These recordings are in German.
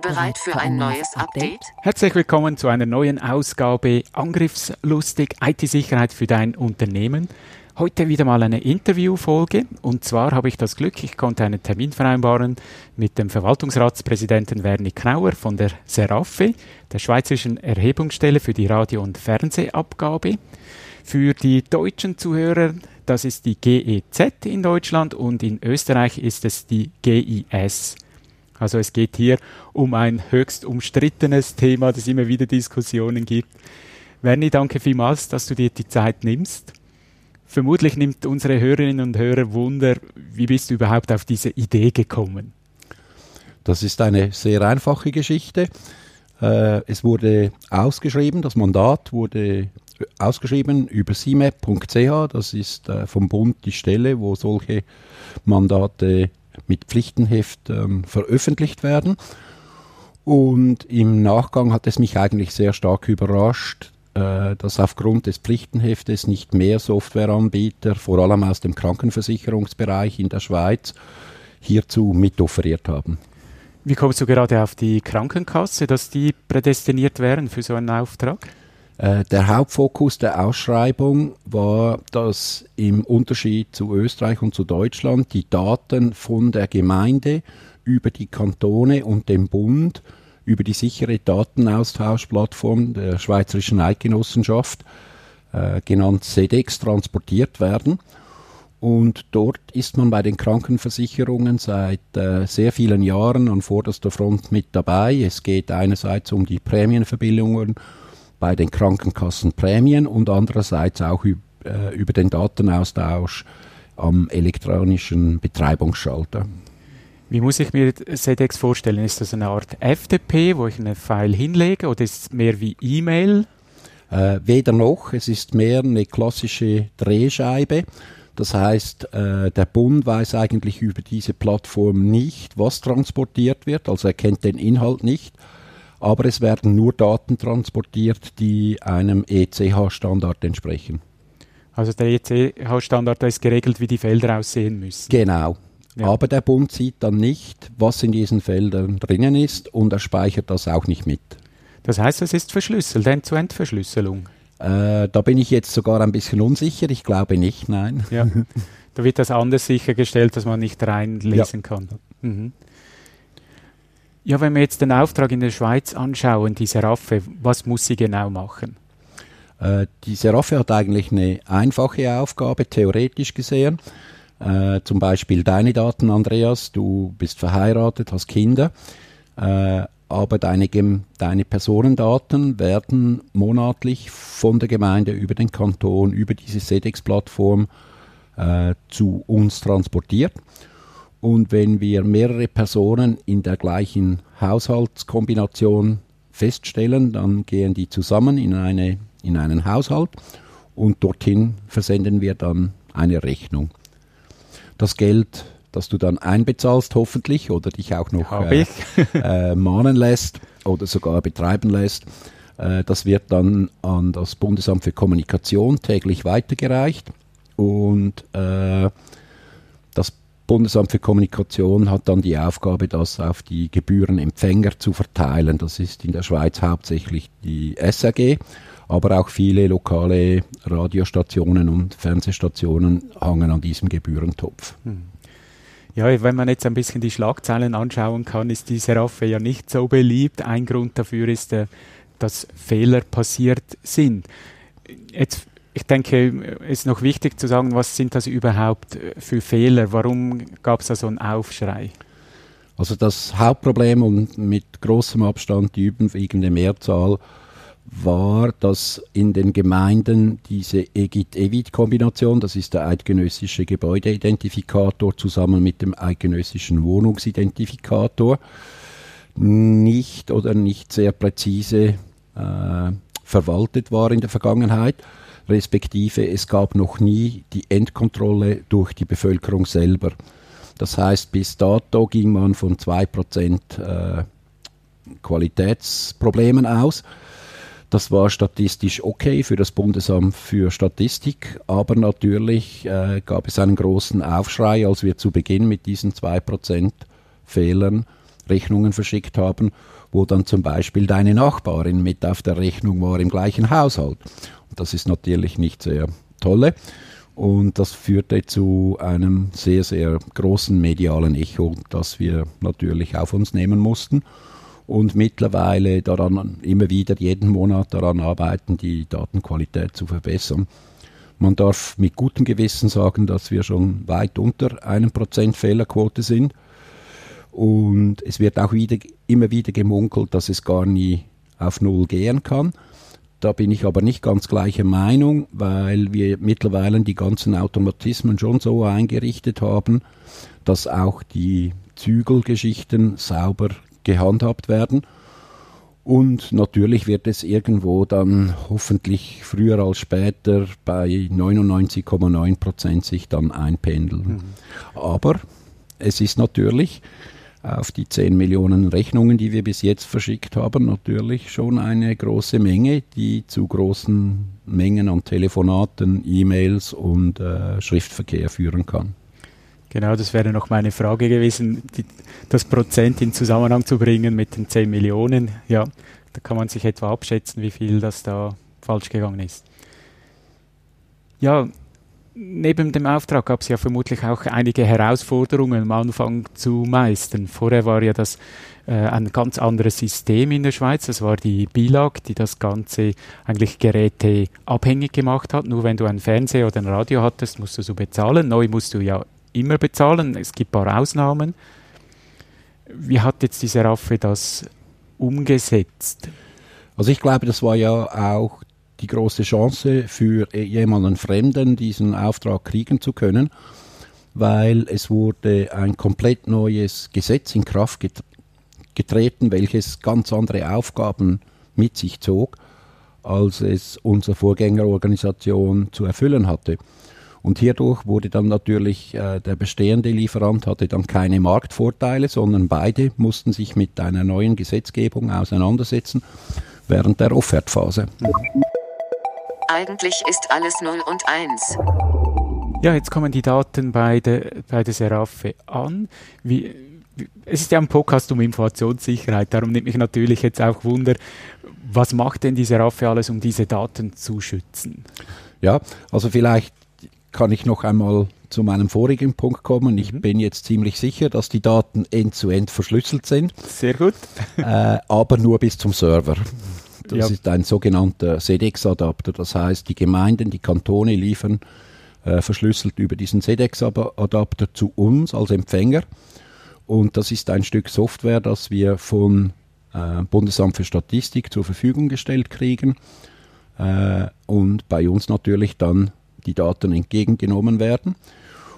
Bereit für ein neues Update? Herzlich willkommen zu einer neuen Ausgabe Angriffslustig IT-Sicherheit für dein Unternehmen. Heute wieder mal eine Interviewfolge und zwar habe ich das Glück, ich konnte einen Termin vereinbaren mit dem Verwaltungsratspräsidenten Werni Knauer von der Serafe, der Schweizerischen Erhebungsstelle für die Radio- und Fernsehabgabe. Für die deutschen Zuhörer, das ist die GEZ in Deutschland und in Österreich ist es die GIS. Also es geht hier um ein höchst umstrittenes Thema, das immer wieder Diskussionen gibt. Werni, danke vielmals, dass du dir die Zeit nimmst. Vermutlich nimmt unsere Hörerinnen und Hörer Wunder, wie bist du überhaupt auf diese Idee gekommen? Das ist eine sehr einfache Geschichte. Äh, es wurde ausgeschrieben, das Mandat wurde ausgeschrieben über cimap.ch. Das ist äh, vom Bund die Stelle, wo solche Mandate mit Pflichtenheft ähm, veröffentlicht werden. Und im Nachgang hat es mich eigentlich sehr stark überrascht, äh, dass aufgrund des Pflichtenheftes nicht mehr Softwareanbieter, vor allem aus dem Krankenversicherungsbereich in der Schweiz, hierzu mitofferiert haben. Wie kommst du gerade auf die Krankenkasse, dass die prädestiniert wären für so einen Auftrag? Äh, der Hauptfokus der Ausschreibung war, dass im Unterschied zu Österreich und zu Deutschland die Daten von der Gemeinde über die Kantone und dem Bund über die sichere Datenaustauschplattform der Schweizerischen Eidgenossenschaft, äh, genannt SEDEX, transportiert werden. Und dort ist man bei den Krankenversicherungen seit äh, sehr vielen Jahren an vorderster Front mit dabei. Es geht einerseits um die Prämienverbindungen bei den Krankenkassenprämien und andererseits auch äh, über den Datenaustausch am elektronischen Betreibungsschalter. Wie muss ich mir SEDEX vorstellen? Ist das eine Art FTP, wo ich einen File hinlege oder ist es mehr wie E-Mail? Äh, weder noch, es ist mehr eine klassische Drehscheibe. Das heißt, äh, der Bund weiß eigentlich über diese Plattform nicht, was transportiert wird, also er kennt den Inhalt nicht aber es werden nur Daten transportiert, die einem ECH-Standard entsprechen. Also der ECH-Standard ist geregelt, wie die Felder aussehen müssen. Genau. Ja. Aber der Bund sieht dann nicht, was in diesen Feldern drinnen ist und er speichert das auch nicht mit. Das heißt, es ist verschlüsselt, End-zu-End-Verschlüsselung. Äh, da bin ich jetzt sogar ein bisschen unsicher. Ich glaube nicht, nein. Ja. Da wird das anders sichergestellt, dass man nicht reinlesen ja. kann. Mhm. Ja, wenn wir jetzt den Auftrag in der Schweiz anschauen, diese Raffe, was muss sie genau machen? Äh, diese Raffe hat eigentlich eine einfache Aufgabe, theoretisch gesehen. Äh, zum Beispiel deine Daten, Andreas, du bist verheiratet, hast Kinder, äh, aber deine, deine Personendaten werden monatlich von der Gemeinde über den Kanton, über diese SEDEX-Plattform äh, zu uns transportiert. Und wenn wir mehrere Personen in der gleichen Haushaltskombination feststellen, dann gehen die zusammen in, eine, in einen Haushalt und dorthin versenden wir dann eine Rechnung. Das Geld, das du dann einbezahlst, hoffentlich, oder dich auch noch äh, äh, mahnen lässt oder sogar betreiben lässt, äh, das wird dann an das Bundesamt für Kommunikation täglich weitergereicht und äh, Bundesamt für Kommunikation hat dann die Aufgabe, das auf die Gebührenempfänger zu verteilen. Das ist in der Schweiz hauptsächlich die SAG, aber auch viele lokale Radiostationen und Fernsehstationen hangen an diesem Gebührentopf. Hm. Ja, wenn man jetzt ein bisschen die Schlagzeilen anschauen kann, ist diese Raffe ja nicht so beliebt. Ein Grund dafür ist, äh, dass Fehler passiert sind. Jetzt ich denke, es ist noch wichtig zu sagen, was sind das überhaupt äh, für Fehler? Warum gab es da so einen Aufschrei? Also das Hauptproblem und mit großem Abstand die überwiegende Mehrzahl war, dass in den Gemeinden diese EGIT-EVIT-Kombination, das ist der eidgenössische Gebäudeidentifikator zusammen mit dem eidgenössischen Wohnungsidentifikator, nicht oder nicht sehr präzise äh, verwaltet war in der Vergangenheit, respektive es gab noch nie die Endkontrolle durch die Bevölkerung selber. Das heißt, bis dato ging man von 2% äh, Qualitätsproblemen aus. Das war statistisch okay für das Bundesamt für Statistik, aber natürlich äh, gab es einen großen Aufschrei, als wir zu Beginn mit diesen 2% Fehlern Rechnungen verschickt haben, wo dann zum Beispiel deine Nachbarin mit auf der Rechnung war im gleichen Haushalt. Und das ist natürlich nicht sehr tolle. Und das führte zu einem sehr, sehr großen medialen Echo, das wir natürlich auf uns nehmen mussten und mittlerweile daran immer wieder jeden Monat daran arbeiten, die Datenqualität zu verbessern. Man darf mit gutem Gewissen sagen, dass wir schon weit unter einem Prozent Fehlerquote sind. Und es wird auch wieder, immer wieder gemunkelt, dass es gar nie auf Null gehen kann. Da bin ich aber nicht ganz gleicher Meinung, weil wir mittlerweile die ganzen Automatismen schon so eingerichtet haben, dass auch die Zügelgeschichten sauber gehandhabt werden. Und natürlich wird es irgendwo dann hoffentlich früher als später bei 99,9 Prozent sich dann einpendeln. Mhm. Aber es ist natürlich auf die 10 Millionen Rechnungen, die wir bis jetzt verschickt haben, natürlich schon eine große Menge, die zu großen Mengen an Telefonaten, E-Mails und äh, Schriftverkehr führen kann. Genau, das wäre noch meine Frage gewesen, die, das Prozent in Zusammenhang zu bringen mit den 10 Millionen. Ja, da kann man sich etwa abschätzen, wie viel das da falsch gegangen ist. Ja, neben dem Auftrag gab es ja vermutlich auch einige Herausforderungen am Anfang zu meistern. Vorher war ja das äh, ein ganz anderes System in der Schweiz. Das war die BILAG, die das Ganze eigentlich Geräte abhängig gemacht hat. Nur wenn du einen Fernseher oder ein Radio hattest, musst du so bezahlen. Neu musst du ja immer bezahlen. Es gibt ein paar Ausnahmen. Wie hat jetzt diese Raffe das umgesetzt? Also ich glaube, das war ja auch die große Chance für jemanden Fremden, diesen Auftrag kriegen zu können, weil es wurde ein komplett neues Gesetz in Kraft getreten, welches ganz andere Aufgaben mit sich zog, als es unsere Vorgängerorganisation zu erfüllen hatte. Und hierdurch wurde dann natürlich äh, der bestehende Lieferant hatte dann keine Marktvorteile, sondern beide mussten sich mit einer neuen Gesetzgebung auseinandersetzen während der Offertphase. Eigentlich ist alles 0 und 1. Ja, jetzt kommen die Daten bei der, bei der Seraphe an. Wie, es ist ja ein Podcast um Informationssicherheit, darum nimmt mich natürlich jetzt auch Wunder, was macht denn die Seraphe alles, um diese Daten zu schützen? Ja, also vielleicht kann ich noch einmal zu meinem vorigen Punkt kommen. Ich mhm. bin jetzt ziemlich sicher, dass die Daten end-zu-end -end verschlüsselt sind. Sehr gut. äh, aber nur bis zum Server. Das ja. ist ein sogenannter SEDEX-Adapter. Das heißt, die Gemeinden, die Kantone liefern äh, verschlüsselt über diesen SEDEX-Adapter zu uns als Empfänger. Und das ist ein Stück Software, das wir vom äh, Bundesamt für Statistik zur Verfügung gestellt kriegen äh, und bei uns natürlich dann die Daten entgegengenommen werden.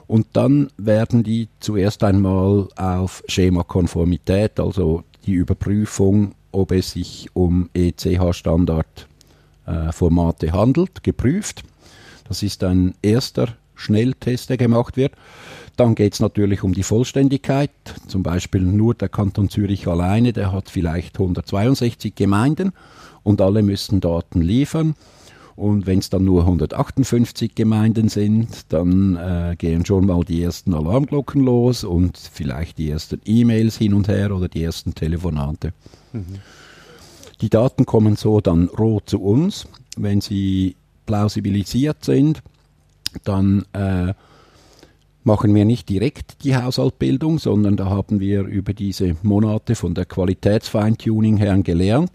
Und dann werden die zuerst einmal auf Schemakonformität, also die Überprüfung, ob es sich um ECH-Standard-Formate äh, handelt, geprüft. Das ist ein erster Schnelltest, der gemacht wird. Dann geht es natürlich um die Vollständigkeit. Zum Beispiel nur der Kanton Zürich alleine, der hat vielleicht 162 Gemeinden und alle müssen Daten liefern. Und wenn es dann nur 158 Gemeinden sind, dann äh, gehen schon mal die ersten Alarmglocken los und vielleicht die ersten E-Mails hin und her oder die ersten Telefonate. Mhm. Die Daten kommen so dann rot zu uns. Wenn sie plausibilisiert sind, dann äh, machen wir nicht direkt die Haushaltbildung, sondern da haben wir über diese Monate von der Qualitätsfeintuning her gelernt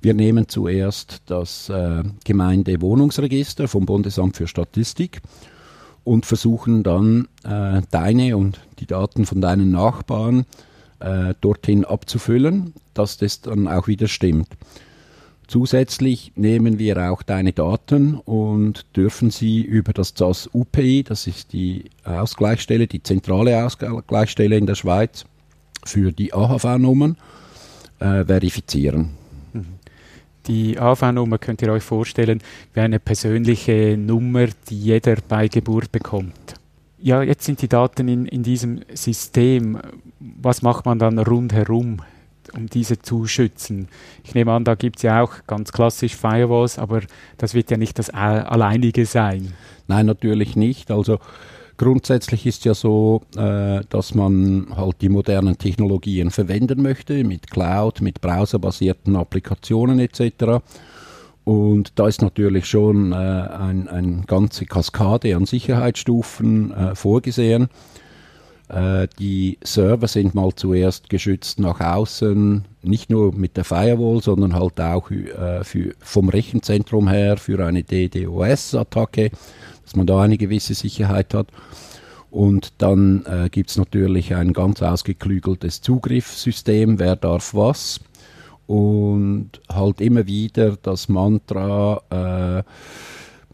wir nehmen zuerst das äh, Gemeindewohnungsregister vom Bundesamt für Statistik und versuchen dann äh, deine und die Daten von deinen Nachbarn äh, dorthin abzufüllen, dass das dann auch wieder stimmt. Zusätzlich nehmen wir auch deine Daten und dürfen sie über das ZAS UPI, das ist die Ausgleichsstelle, die zentrale Ausgleichsstelle in der Schweiz für die AHV-Nummern, äh, verifizieren. Die AV-Nummer könnt ihr euch vorstellen wie eine persönliche Nummer, die jeder bei Geburt bekommt. Ja, jetzt sind die Daten in, in diesem System. Was macht man dann rundherum, um diese zu schützen? Ich nehme an, da gibt es ja auch ganz klassisch Firewalls, aber das wird ja nicht das alleinige sein. Nein, natürlich nicht. Also Grundsätzlich ist ja so, äh, dass man halt die modernen Technologien verwenden möchte, mit Cloud, mit browserbasierten Applikationen etc. Und da ist natürlich schon äh, eine ein ganze Kaskade an Sicherheitsstufen äh, vorgesehen. Äh, die Server sind mal zuerst geschützt nach außen, nicht nur mit der Firewall, sondern halt auch äh, für, vom Rechenzentrum her für eine DDoS-Attacke dass man da eine gewisse Sicherheit hat. Und dann äh, gibt es natürlich ein ganz ausgeklügeltes Zugriffssystem, wer darf was. Und halt immer wieder das Mantra, äh,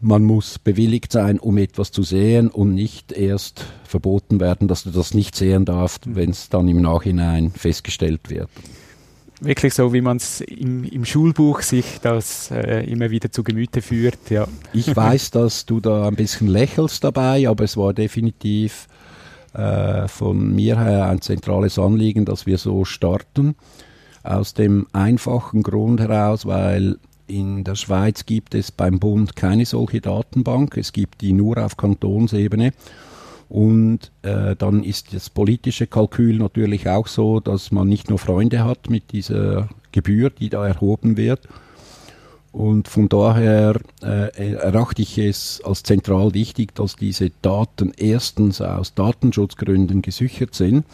man muss bewilligt sein, um etwas zu sehen und nicht erst verboten werden, dass du das nicht sehen darfst, mhm. wenn es dann im Nachhinein festgestellt wird wirklich so, wie man es im, im, Schulbuch sich das äh, immer wieder zu Gemüte führt. Ja. Ich weiß, dass du da ein bisschen lächelst dabei, aber es war definitiv äh, von mir her ein zentrales Anliegen, dass wir so starten. Aus dem einfachen Grund heraus, weil in der Schweiz gibt es beim Bund keine solche Datenbank. Es gibt die nur auf Kantonsebene. Und äh, dann ist das politische Kalkül natürlich auch so, dass man nicht nur Freunde hat mit dieser Gebühr, die da erhoben wird. Und von daher äh, erachte ich es als zentral wichtig, dass diese Daten erstens aus Datenschutzgründen gesichert sind.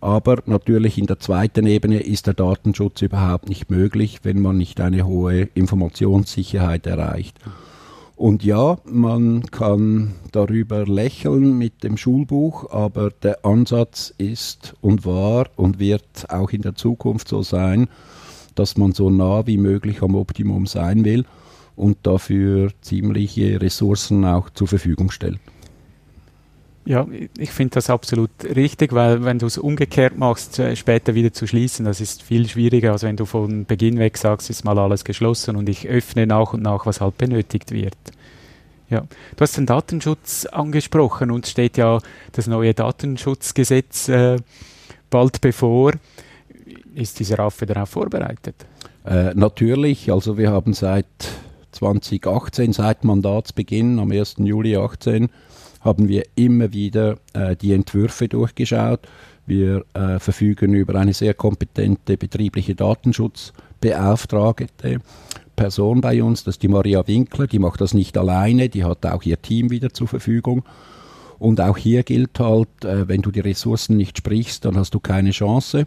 Aber natürlich in der zweiten Ebene ist der Datenschutz überhaupt nicht möglich, wenn man nicht eine hohe Informationssicherheit erreicht. Und ja, man kann darüber lächeln mit dem Schulbuch, aber der Ansatz ist und war und wird auch in der Zukunft so sein, dass man so nah wie möglich am Optimum sein will und dafür ziemliche Ressourcen auch zur Verfügung stellt. Ja, ich finde das absolut richtig, weil wenn du es umgekehrt machst, äh, später wieder zu schließen, das ist viel schwieriger, als wenn du von Beginn weg sagst, ist mal alles geschlossen und ich öffne nach und nach, was halt benötigt wird. Ja, du hast den Datenschutz angesprochen und steht ja das neue Datenschutzgesetz äh, bald bevor. Ist dieser Raffe darauf vorbereitet? Äh, natürlich, also wir haben seit 2018, seit Mandatsbeginn am 1. Juli 2018, haben wir immer wieder äh, die Entwürfe durchgeschaut. Wir äh, verfügen über eine sehr kompetente betriebliche Datenschutzbeauftragte Person bei uns, das ist die Maria Winkler, die macht das nicht alleine, die hat auch ihr Team wieder zur Verfügung. Und auch hier gilt halt, äh, wenn du die Ressourcen nicht sprichst, dann hast du keine Chance.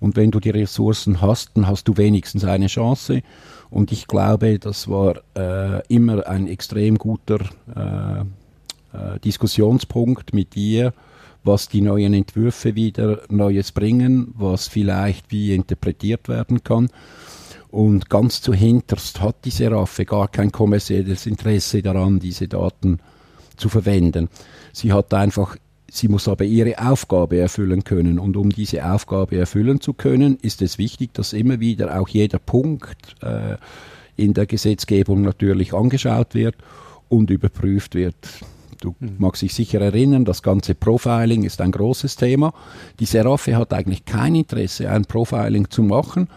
Und wenn du die Ressourcen hast, dann hast du wenigstens eine Chance. Und ich glaube, das war äh, immer ein extrem guter äh, Diskussionspunkt mit dir, was die neuen Entwürfe wieder Neues bringen, was vielleicht wie interpretiert werden kann. Und ganz zu hinterst hat die Seraphe gar kein kommerzielles Interesse daran, diese Daten zu verwenden. Sie hat einfach, sie muss aber ihre Aufgabe erfüllen können. Und um diese Aufgabe erfüllen zu können, ist es wichtig, dass immer wieder auch jeder Punkt äh, in der Gesetzgebung natürlich angeschaut wird und überprüft wird. Du mhm. magst dich sicher erinnern, das ganze Profiling ist ein großes Thema. Die Seraphe hat eigentlich kein Interesse, ein Profiling zu machen,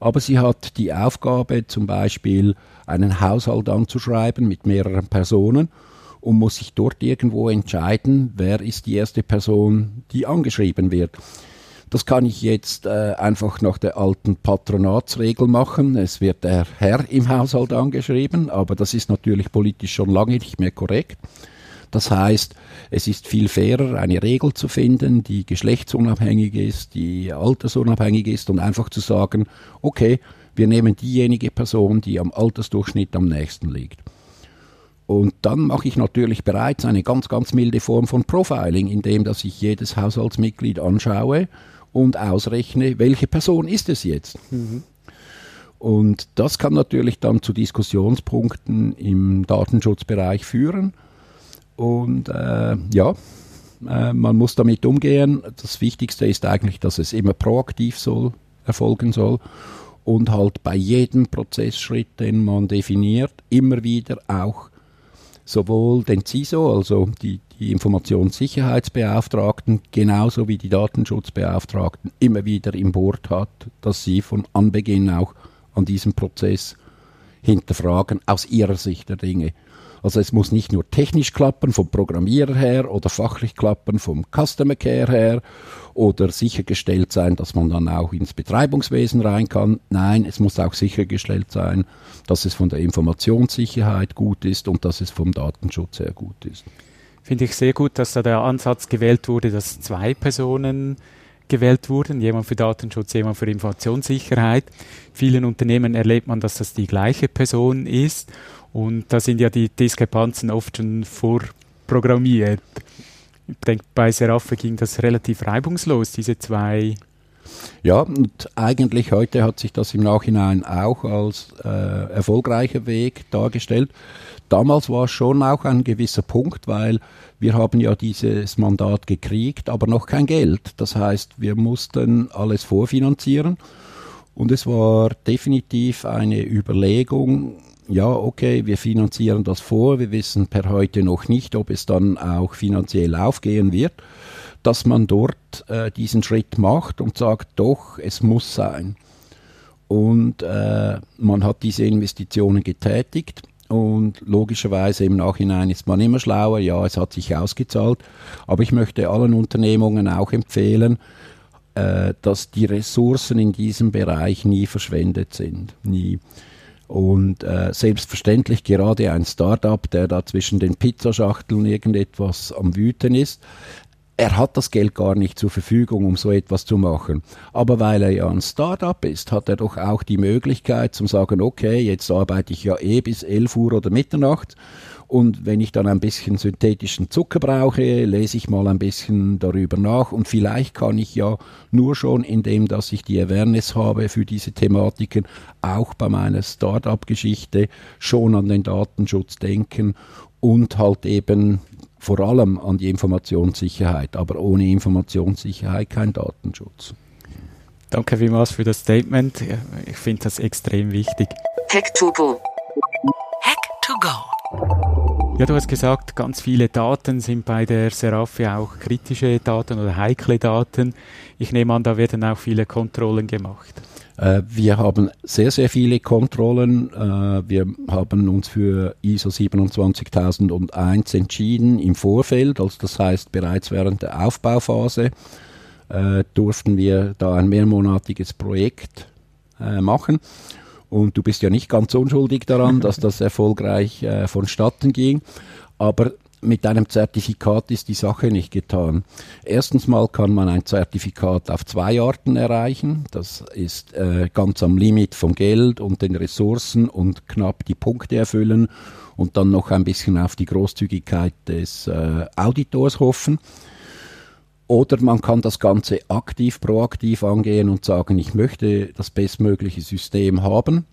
aber sie hat die Aufgabe, zum Beispiel einen Haushalt anzuschreiben mit mehreren Personen und muss sich dort irgendwo entscheiden, wer ist die erste Person, die angeschrieben wird. Das kann ich jetzt äh, einfach nach der alten Patronatsregel machen. Es wird der Herr im Haushalt angeschrieben, aber das ist natürlich politisch schon lange nicht mehr korrekt. Das heißt, es ist viel fairer, eine Regel zu finden, die geschlechtsunabhängig ist, die altersunabhängig ist und einfach zu sagen, okay, wir nehmen diejenige Person, die am Altersdurchschnitt am nächsten liegt. Und dann mache ich natürlich bereits eine ganz, ganz milde Form von Profiling, indem dass ich jedes Haushaltsmitglied anschaue und ausrechne, welche Person ist es jetzt. Mhm. Und das kann natürlich dann zu Diskussionspunkten im Datenschutzbereich führen. Und äh, ja, äh, man muss damit umgehen. Das Wichtigste ist eigentlich, dass es immer proaktiv soll erfolgen soll und halt bei jedem Prozessschritt, den man definiert, immer wieder auch sowohl den CISO, also die, die Informationssicherheitsbeauftragten, genauso wie die Datenschutzbeauftragten immer wieder im Board hat, dass sie von Anbeginn auch an diesem Prozess hinterfragen aus ihrer Sicht der Dinge. Also es muss nicht nur technisch klappen vom Programmierer her oder fachlich klappen vom Customer Care her oder sichergestellt sein, dass man dann auch ins Betreibungswesen rein kann. Nein, es muss auch sichergestellt sein, dass es von der Informationssicherheit gut ist und dass es vom Datenschutz her gut ist. Finde ich sehr gut, dass da der Ansatz gewählt wurde, dass zwei Personen gewählt wurden, jemand für Datenschutz, jemand für Informationssicherheit. Vielen Unternehmen erlebt man, dass das die gleiche Person ist und da sind ja die Diskrepanzen oft schon vorprogrammiert. Ich denke, bei Seraphe ging das relativ reibungslos, diese zwei. Ja, und eigentlich heute hat sich das im Nachhinein auch als äh, erfolgreicher Weg dargestellt. Damals war es schon auch ein gewisser Punkt, weil wir haben ja dieses Mandat gekriegt, aber noch kein Geld. Das heißt, wir mussten alles vorfinanzieren. Und es war definitiv eine Überlegung, ja, okay, wir finanzieren das vor, wir wissen per heute noch nicht, ob es dann auch finanziell aufgehen wird, dass man dort äh, diesen Schritt macht und sagt, doch, es muss sein. Und äh, man hat diese Investitionen getätigt und logischerweise im Nachhinein ist man immer schlauer, ja, es hat sich ausgezahlt, aber ich möchte allen Unternehmungen auch empfehlen, äh, dass die Ressourcen in diesem Bereich nie verschwendet sind, nie. Und äh, selbstverständlich gerade ein Startup, der da zwischen den Pizzaschachteln irgendetwas am Wüten ist, er hat das Geld gar nicht zur Verfügung, um so etwas zu machen. Aber weil er ja ein Startup ist, hat er doch auch die Möglichkeit zu sagen, okay, jetzt arbeite ich ja eh bis 11 Uhr oder Mitternacht und wenn ich dann ein bisschen synthetischen Zucker brauche, lese ich mal ein bisschen darüber nach. Und vielleicht kann ich ja nur schon, indem dass ich die Awareness habe für diese Thematiken, auch bei meiner Start-up-Geschichte schon an den Datenschutz denken und halt eben vor allem an die Informationssicherheit. Aber ohne Informationssicherheit kein Datenschutz. Danke vielmals für das Statement. Ich finde das extrem wichtig. Hack to go. Hack to go. Ja, du hast gesagt, ganz viele Daten sind bei der Seraphe auch kritische Daten oder heikle Daten. Ich nehme an, da werden auch viele Kontrollen gemacht. Äh, wir haben sehr, sehr viele Kontrollen. Äh, wir haben uns für ISO 27001 entschieden im Vorfeld, also das heißt bereits während der Aufbauphase äh, durften wir da ein mehrmonatiges Projekt machen. Und du bist ja nicht ganz unschuldig daran, dass das erfolgreich äh, vonstatten ging. Aber mit einem Zertifikat ist die Sache nicht getan. Erstens mal kann man ein Zertifikat auf zwei Arten erreichen. Das ist äh, ganz am Limit vom Geld und den Ressourcen und knapp die Punkte erfüllen und dann noch ein bisschen auf die Großzügigkeit des äh, Auditors hoffen. Oder man kann das Ganze aktiv, proaktiv angehen und sagen, ich möchte das bestmögliche System haben.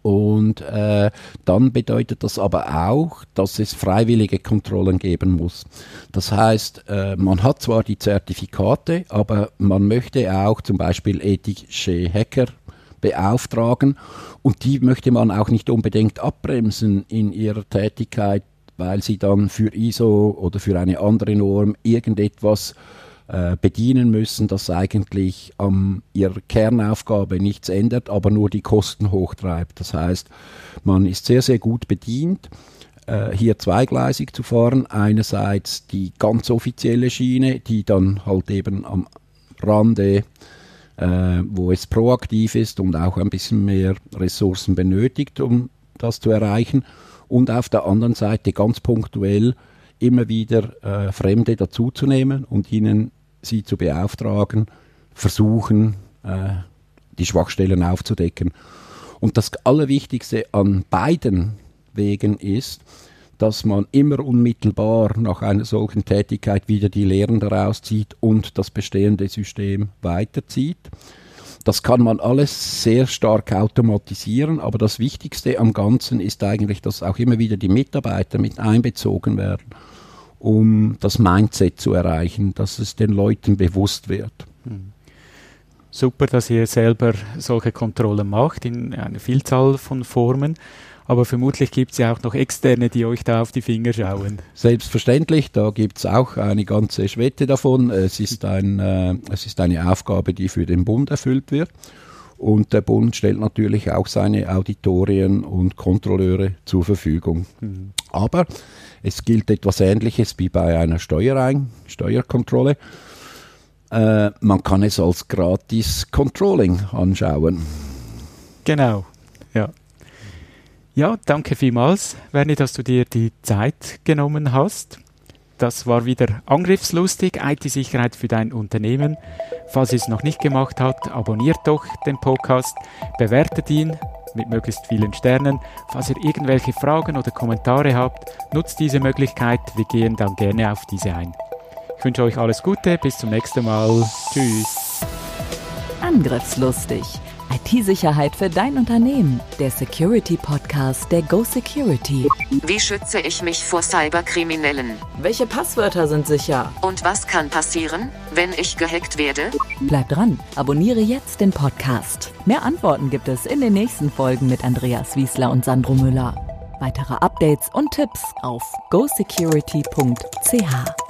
Und äh, dann bedeutet das aber auch, dass es freiwillige Kontrollen geben muss. Das heißt, äh, man hat zwar die Zertifikate, aber man möchte auch zum Beispiel ethische Hacker beauftragen und die möchte man auch nicht unbedingt abbremsen in ihrer Tätigkeit weil sie dann für ISO oder für eine andere Norm irgendetwas äh, bedienen müssen, das eigentlich an ihrer Kernaufgabe nichts ändert, aber nur die Kosten hochtreibt. Das heißt, man ist sehr, sehr gut bedient, äh, hier zweigleisig zu fahren. Einerseits die ganz offizielle Schiene, die dann halt eben am Rande äh, wo es proaktiv ist und auch ein bisschen mehr Ressourcen benötigt, um das zu erreichen und auf der anderen Seite ganz punktuell immer wieder äh, Fremde dazuzunehmen und ihnen sie zu beauftragen, versuchen, äh, die Schwachstellen aufzudecken. Und das Allerwichtigste an beiden Wegen ist, dass man immer unmittelbar nach einer solchen Tätigkeit wieder die Lehren daraus zieht und das bestehende System weiterzieht. Das kann man alles sehr stark automatisieren, aber das Wichtigste am Ganzen ist eigentlich, dass auch immer wieder die Mitarbeiter mit einbezogen werden, um das Mindset zu erreichen, dass es den Leuten bewusst wird. Super, dass ihr selber solche Kontrollen macht in einer Vielzahl von Formen. Aber vermutlich gibt es ja auch noch Externe, die euch da auf die Finger schauen. Selbstverständlich, da gibt es auch eine ganze Schwette davon. Es ist, ein, äh, es ist eine Aufgabe, die für den Bund erfüllt wird. Und der Bund stellt natürlich auch seine Auditorien und Kontrolleure zur Verfügung. Mhm. Aber es gilt etwas Ähnliches wie bei einer Steuerein Steuerkontrolle. Äh, man kann es als gratis Controlling anschauen. Genau, ja. Ja, danke vielmals, Werni, dass du dir die Zeit genommen hast. Das war wieder angriffslustig, IT-Sicherheit für dein Unternehmen. Falls ihr es noch nicht gemacht habt, abonniert doch den Podcast, bewertet ihn mit möglichst vielen Sternen. Falls ihr irgendwelche Fragen oder Kommentare habt, nutzt diese Möglichkeit. Wir gehen dann gerne auf diese ein. Ich wünsche euch alles Gute, bis zum nächsten Mal. Tschüss. Angriffslustig. IT-Sicherheit für dein Unternehmen. Der Security Podcast der Go Security. Wie schütze ich mich vor Cyberkriminellen? Welche Passwörter sind sicher? Und was kann passieren, wenn ich gehackt werde? Bleib dran, abonniere jetzt den Podcast. Mehr Antworten gibt es in den nächsten Folgen mit Andreas Wiesler und Sandro Müller. Weitere Updates und Tipps auf gosecurity.ch.